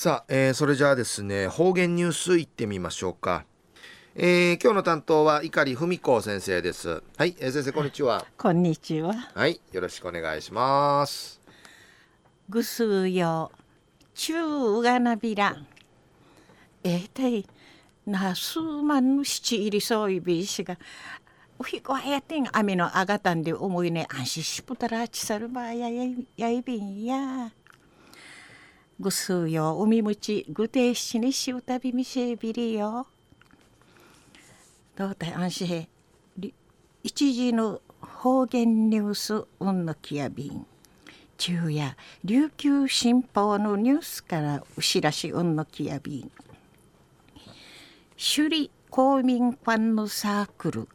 さあ、えー、それじゃあですね方言ニュースいってみましょうか、えー、今日の担当は碇文子先生です。はい、えー、先生こんにちは。こんにちは。はいよろしくお願いします。ぐすうよ中うがなびらえー、たいな数万の七入りそういびしがおひこはやてん雨のあがたんで思いね安心しぷたらちさるばやややいびんやぐすうよ海むちぐてしにしうたびみせびりよ。どうたい安心へ。一時の方言ニュースうんのきやびん。昼夜琉球新報のニュースからうしらしうんのきやびん。首里公民館のサークル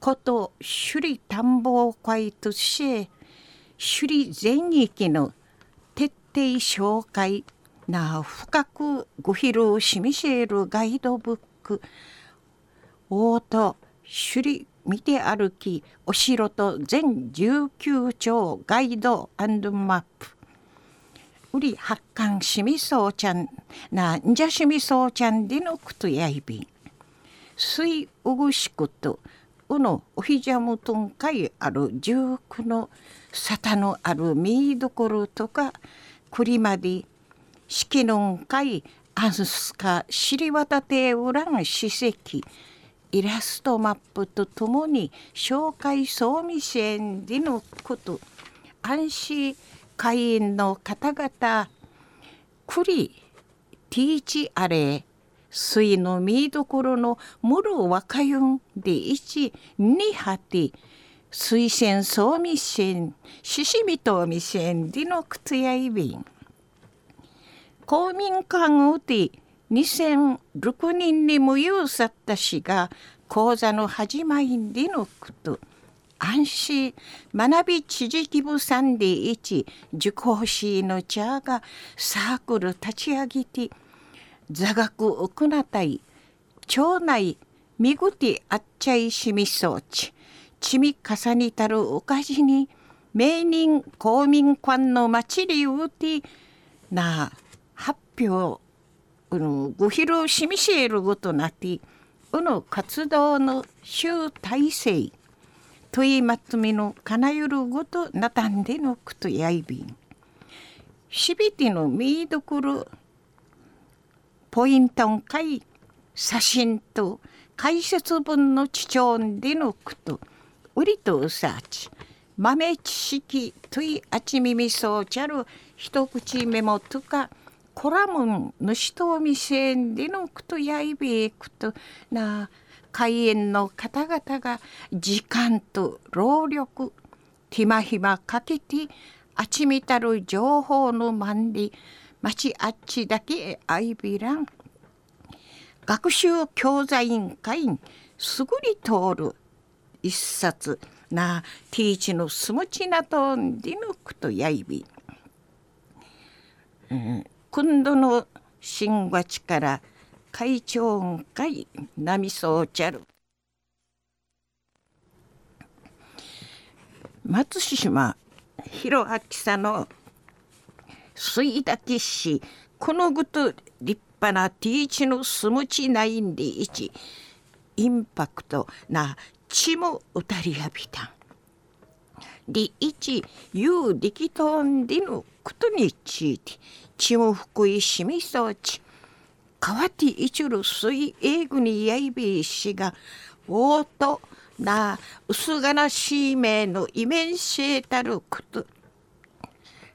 こと首里探訪会として首里全域の定紹介な深くご披露しみせるガイドブック。大と首里見て歩きお城と全19丁ガイドマップ。うり発刊しみそうちゃんなんじゃしみそうちゃんでのくとやいびん。水うぐしくとうのおひじゃむとんかいある19の沙汰のある見どころとかクリマディ季の会アンスカ知りタてウラン史跡イラストマップとともに紹介総見せんでのこと安心会員の方々クリティーチアレ水の見どころのもろ若ゆんで1、2、ィ、推薦総ミシししみとトミシン、ディノクツヤイビン。公民館うて2006人に無用さったしが、講座の始まりんでのこと。安心学び知事義さんで一受講しの茶がサークル立ち上げて座学行ったい町内見てあっちゃいしみそうちちみ重ねたるおかじに名人公民館の祭りうてな発表うのご披露しみせることなてうの活動の集大成といまとみのかなゆるごとなたんでのくとやいびん。しびての見どころポイントんかい写真と解説文の知長でのくと。売りとうさち。豆知識といあちみみそうちゃる一口メモとかコラムン主とみせんでのくとやいべえくとな開園の方々が時間と労力手間暇かけてあちみたる情報のまんり町あっちだけあいびらん。学習教材委員会すぐり通る一冊。なティーチのすむちなとんでぬくとやいび、うん、今度の新月から会長会波そうちゃる松島弘明さんの水滝市このぐと立派なティーチのすむちないんでいち。インパクトなちもうたりやびたん。りいちゆう力とんでぬことについてちも福いしみそうち。かわていちる水英語にやいびいしがおうとな薄がしいめのイメンシエたること。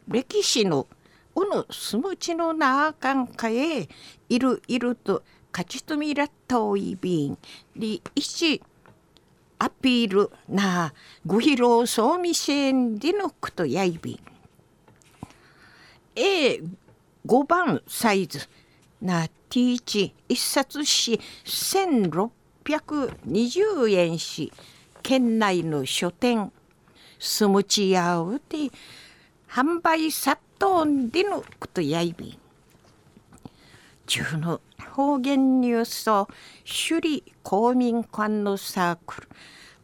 歴史のうぬすむちのなあかんかえいるいると勝ちとみらったおいびん。りいちアピールなご披露そうみせんでのことやいびん。A5 番サイズな T1 一冊し1620円し県内の書店。すむちやうて販売殺到でのことやいびん。中の方言ニュースを首里公民館のサークル。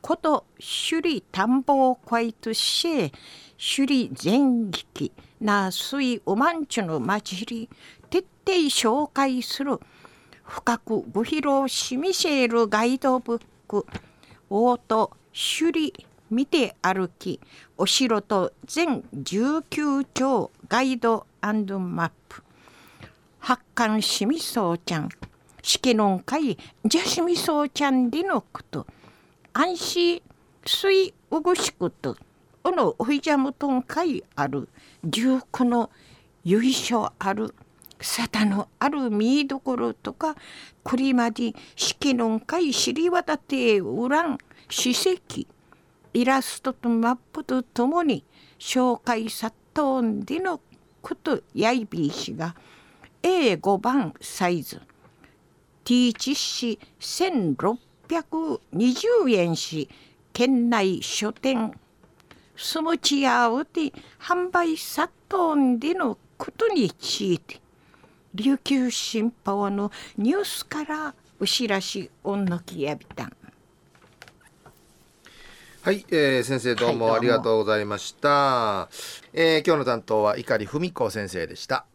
こと首里探訪会とし首里全域な水おまんちゅの祭り徹底紹介する深くご披露しみせるガイドブックオート首里見て歩きお城と全19丁ガイドマップ。発刊しみそうちゃん。式の会じゃしみそうちゃんでのこと。安心水うぐしくとおのおいじゃむとんかいある。十九の由緒ある。沙汰のある見どころとか栗まで式の会知り渡ってうらん。史跡。イラストとマップとともに紹介さっとんでのことやいびいしが。A5 番サイズ。T チッシ1620円し県内書店。スムチヤウで販売さっとんでのことについて琉球新報のニュースからお知らしおんのきやびた。んはい、えー、先生どうもありがとうございました、はい、えー、今日の担当は碇文子先生でした